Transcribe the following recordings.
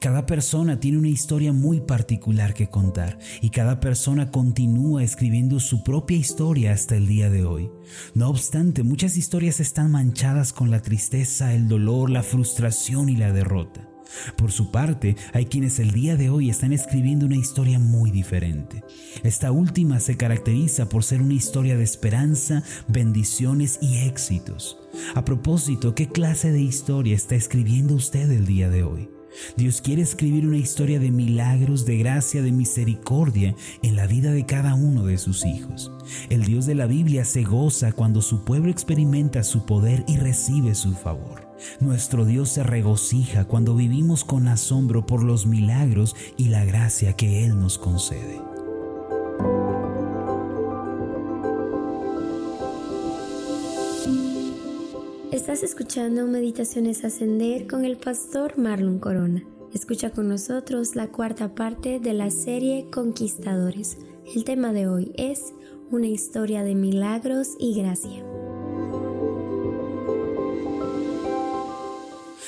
Cada persona tiene una historia muy particular que contar y cada persona continúa escribiendo su propia historia hasta el día de hoy. No obstante, muchas historias están manchadas con la tristeza, el dolor, la frustración y la derrota. Por su parte, hay quienes el día de hoy están escribiendo una historia muy diferente. Esta última se caracteriza por ser una historia de esperanza, bendiciones y éxitos. A propósito, ¿qué clase de historia está escribiendo usted el día de hoy? Dios quiere escribir una historia de milagros, de gracia, de misericordia en la vida de cada uno de sus hijos. El Dios de la Biblia se goza cuando su pueblo experimenta su poder y recibe su favor. Nuestro Dios se regocija cuando vivimos con asombro por los milagros y la gracia que Él nos concede. Estás escuchando Meditaciones Ascender con el pastor Marlon Corona. Escucha con nosotros la cuarta parte de la serie Conquistadores. El tema de hoy es una historia de milagros y gracia.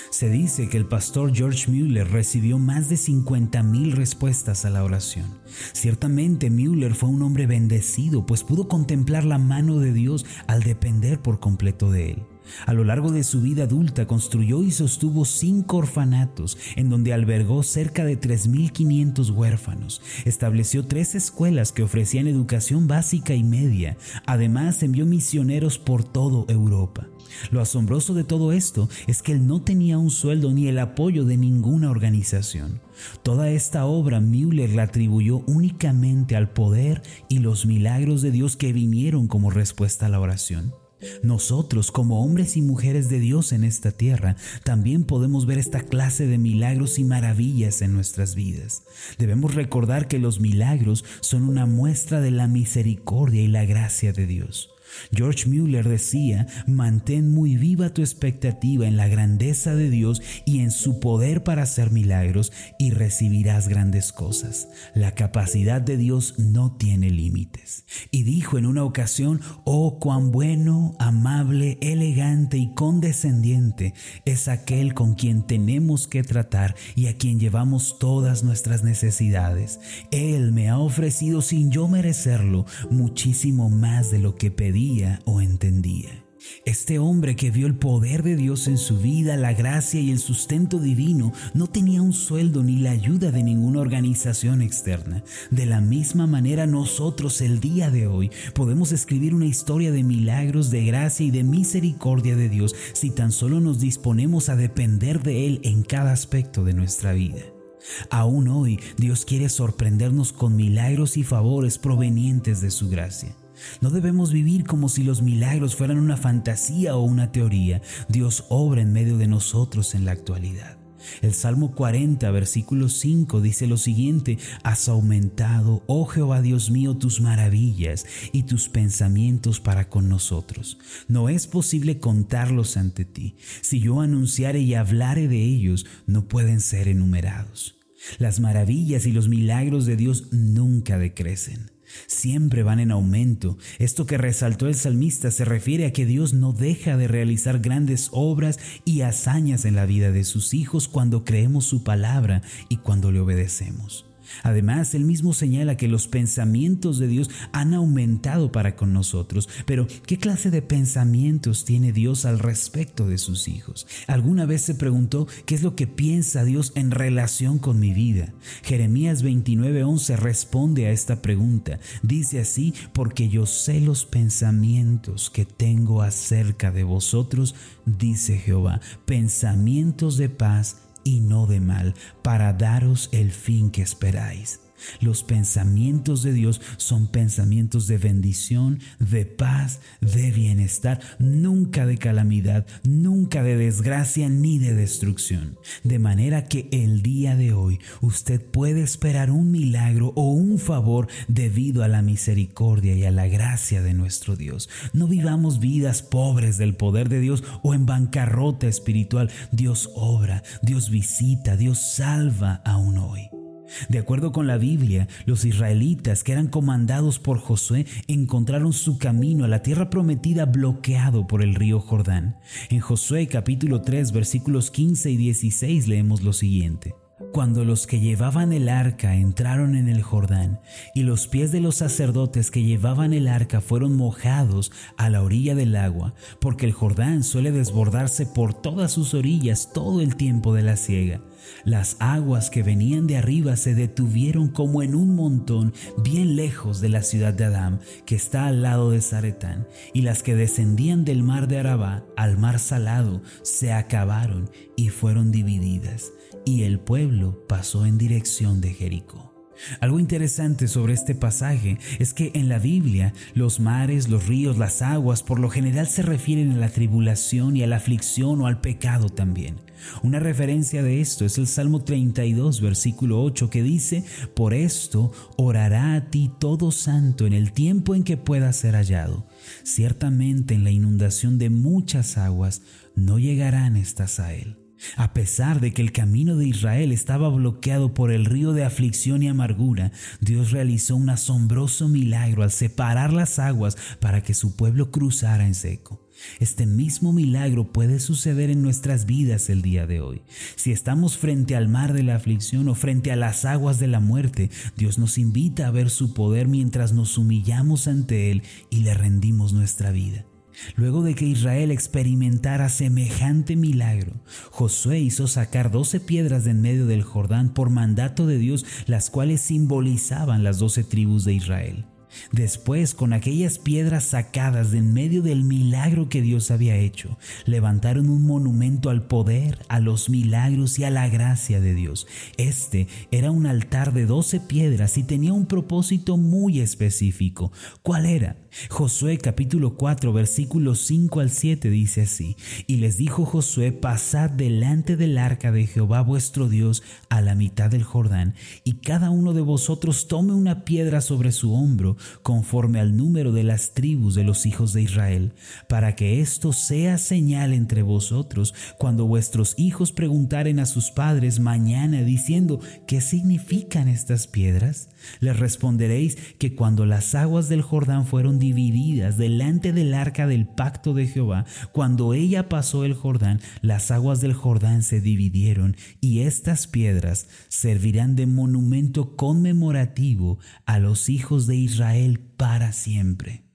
Se dice que el pastor George Mueller recibió más de 50.000 respuestas a la oración. Ciertamente Mueller fue un hombre bendecido, pues pudo contemplar la mano de Dios al depender por completo de él. A lo largo de su vida adulta construyó y sostuvo cinco orfanatos en donde albergó cerca de 3.500 huérfanos. Estableció tres escuelas que ofrecían educación básica y media. Además envió misioneros por toda Europa. Lo asombroso de todo esto es que él no tenía un sueldo ni el apoyo de ninguna organización. Toda esta obra Müller la atribuyó únicamente al poder y los milagros de Dios que vinieron como respuesta a la oración. Nosotros, como hombres y mujeres de Dios en esta tierra, también podemos ver esta clase de milagros y maravillas en nuestras vidas. Debemos recordar que los milagros son una muestra de la misericordia y la gracia de Dios. George Mueller decía, mantén muy viva tu expectativa en la grandeza de Dios y en su poder para hacer milagros y recibirás grandes cosas. La capacidad de Dios no tiene límites. Y dijo en una ocasión, oh cuán bueno, amable, elegante y condescendiente es aquel con quien tenemos que tratar y a quien llevamos todas nuestras necesidades. Él me ha ofrecido sin yo merecerlo muchísimo más de lo que pedí o entendía. Este hombre que vio el poder de Dios en su vida, la gracia y el sustento divino, no tenía un sueldo ni la ayuda de ninguna organización externa. De la misma manera nosotros el día de hoy podemos escribir una historia de milagros, de gracia y de misericordia de Dios si tan solo nos disponemos a depender de Él en cada aspecto de nuestra vida. Aún hoy Dios quiere sorprendernos con milagros y favores provenientes de su gracia. No debemos vivir como si los milagros fueran una fantasía o una teoría. Dios obra en medio de nosotros en la actualidad. El Salmo 40, versículo 5 dice lo siguiente, Has aumentado, oh Jehová Dios mío, tus maravillas y tus pensamientos para con nosotros. No es posible contarlos ante ti. Si yo anunciare y hablare de ellos, no pueden ser enumerados. Las maravillas y los milagros de Dios nunca decrecen siempre van en aumento. Esto que resaltó el salmista se refiere a que Dios no deja de realizar grandes obras y hazañas en la vida de sus hijos cuando creemos su palabra y cuando le obedecemos. Además, él mismo señala que los pensamientos de Dios han aumentado para con nosotros. Pero, ¿qué clase de pensamientos tiene Dios al respecto de sus hijos? ¿Alguna vez se preguntó qué es lo que piensa Dios en relación con mi vida? Jeremías 29:11 responde a esta pregunta. Dice así, porque yo sé los pensamientos que tengo acerca de vosotros, dice Jehová, pensamientos de paz y no de mal, para daros el fin que esperáis. Los pensamientos de Dios son pensamientos de bendición, de paz, de bienestar, nunca de calamidad, nunca de desgracia ni de destrucción. De manera que el día de hoy usted puede esperar un milagro o un favor debido a la misericordia y a la gracia de nuestro Dios. No vivamos vidas pobres del poder de Dios o en bancarrota espiritual. Dios obra, Dios visita, Dios salva aún hoy. De acuerdo con la Biblia, los israelitas que eran comandados por Josué encontraron su camino a la tierra prometida bloqueado por el río Jordán. En Josué capítulo 3 versículos 15 y 16 leemos lo siguiente. Cuando los que llevaban el arca entraron en el Jordán, y los pies de los sacerdotes que llevaban el arca fueron mojados a la orilla del agua, porque el Jordán suele desbordarse por todas sus orillas todo el tiempo de la siega. Las aguas que venían de arriba se detuvieron como en un montón bien lejos de la ciudad de Adán, que está al lado de Zaretán, y las que descendían del mar de Arabá al mar salado se acabaron y fueron divididas, y el pueblo pasó en dirección de Jericó. Algo interesante sobre este pasaje es que en la Biblia los mares, los ríos, las aguas por lo general se refieren a la tribulación y a la aflicción o al pecado también. Una referencia de esto es el Salmo 32, versículo 8, que dice, Por esto orará a ti todo santo en el tiempo en que pueda ser hallado. Ciertamente en la inundación de muchas aguas no llegarán estas a él. A pesar de que el camino de Israel estaba bloqueado por el río de aflicción y amargura, Dios realizó un asombroso milagro al separar las aguas para que su pueblo cruzara en seco. Este mismo milagro puede suceder en nuestras vidas el día de hoy. Si estamos frente al mar de la aflicción o frente a las aguas de la muerte, Dios nos invita a ver su poder mientras nos humillamos ante Él y le rendimos nuestra vida. Luego de que Israel experimentara semejante milagro, Josué hizo sacar doce piedras de en medio del Jordán por mandato de Dios, las cuales simbolizaban las doce tribus de Israel. Después, con aquellas piedras sacadas de en medio del milagro que Dios había hecho, levantaron un monumento al poder, a los milagros y a la gracia de Dios. Este era un altar de doce piedras y tenía un propósito muy específico. ¿Cuál era? Josué capítulo 4 versículos 5 al 7 dice así, y les dijo Josué, pasad delante del arca de Jehová vuestro Dios a la mitad del Jordán, y cada uno de vosotros tome una piedra sobre su hombro, conforme al número de las tribus de los hijos de Israel, para que esto sea señal entre vosotros cuando vuestros hijos preguntaren a sus padres mañana diciendo, ¿qué significan estas piedras? Les responderéis que cuando las aguas del Jordán fueron divididas delante del arca del pacto de Jehová, cuando ella pasó el Jordán, las aguas del Jordán se dividieron y estas piedras servirán de monumento conmemorativo a los hijos de Israel para siempre.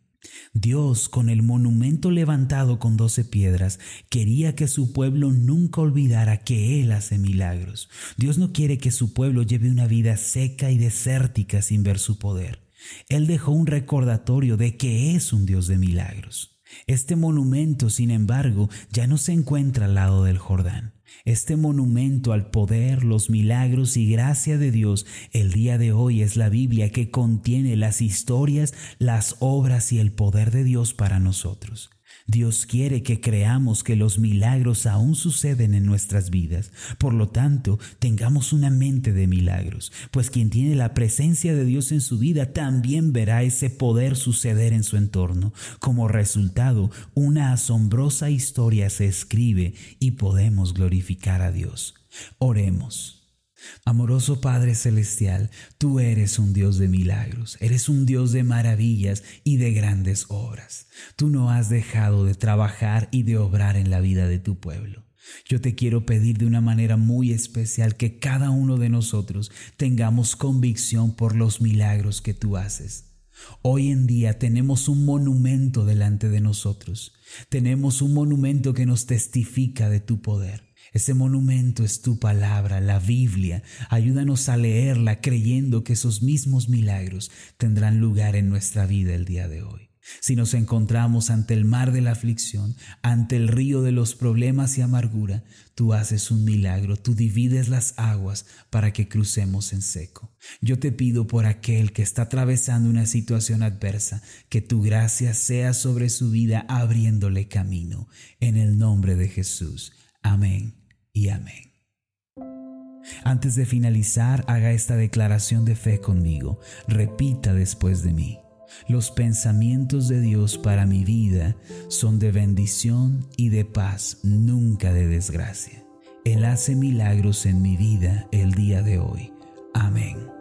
Dios, con el monumento levantado con doce piedras, quería que su pueblo nunca olvidara que Él hace milagros. Dios no quiere que su pueblo lleve una vida seca y desértica sin ver su poder. Él dejó un recordatorio de que es un Dios de milagros. Este monumento, sin embargo, ya no se encuentra al lado del Jordán. Este monumento al poder, los milagros y gracia de Dios el día de hoy es la Biblia que contiene las historias, las obras y el poder de Dios para nosotros. Dios quiere que creamos que los milagros aún suceden en nuestras vidas. Por lo tanto, tengamos una mente de milagros, pues quien tiene la presencia de Dios en su vida también verá ese poder suceder en su entorno. Como resultado, una asombrosa historia se escribe y podemos glorificar a Dios. Oremos. Amoroso Padre Celestial, tú eres un Dios de milagros, eres un Dios de maravillas y de grandes obras. Tú no has dejado de trabajar y de obrar en la vida de tu pueblo. Yo te quiero pedir de una manera muy especial que cada uno de nosotros tengamos convicción por los milagros que tú haces. Hoy en día tenemos un monumento delante de nosotros. Tenemos un monumento que nos testifica de tu poder. Ese monumento es tu palabra, la Biblia. Ayúdanos a leerla creyendo que esos mismos milagros tendrán lugar en nuestra vida el día de hoy. Si nos encontramos ante el mar de la aflicción, ante el río de los problemas y amargura, tú haces un milagro, tú divides las aguas para que crucemos en seco. Yo te pido por aquel que está atravesando una situación adversa, que tu gracia sea sobre su vida abriéndole camino. En el nombre de Jesús. Amén y amén. Antes de finalizar, haga esta declaración de fe conmigo. Repita después de mí. Los pensamientos de Dios para mi vida son de bendición y de paz, nunca de desgracia. Él hace milagros en mi vida el día de hoy. Amén.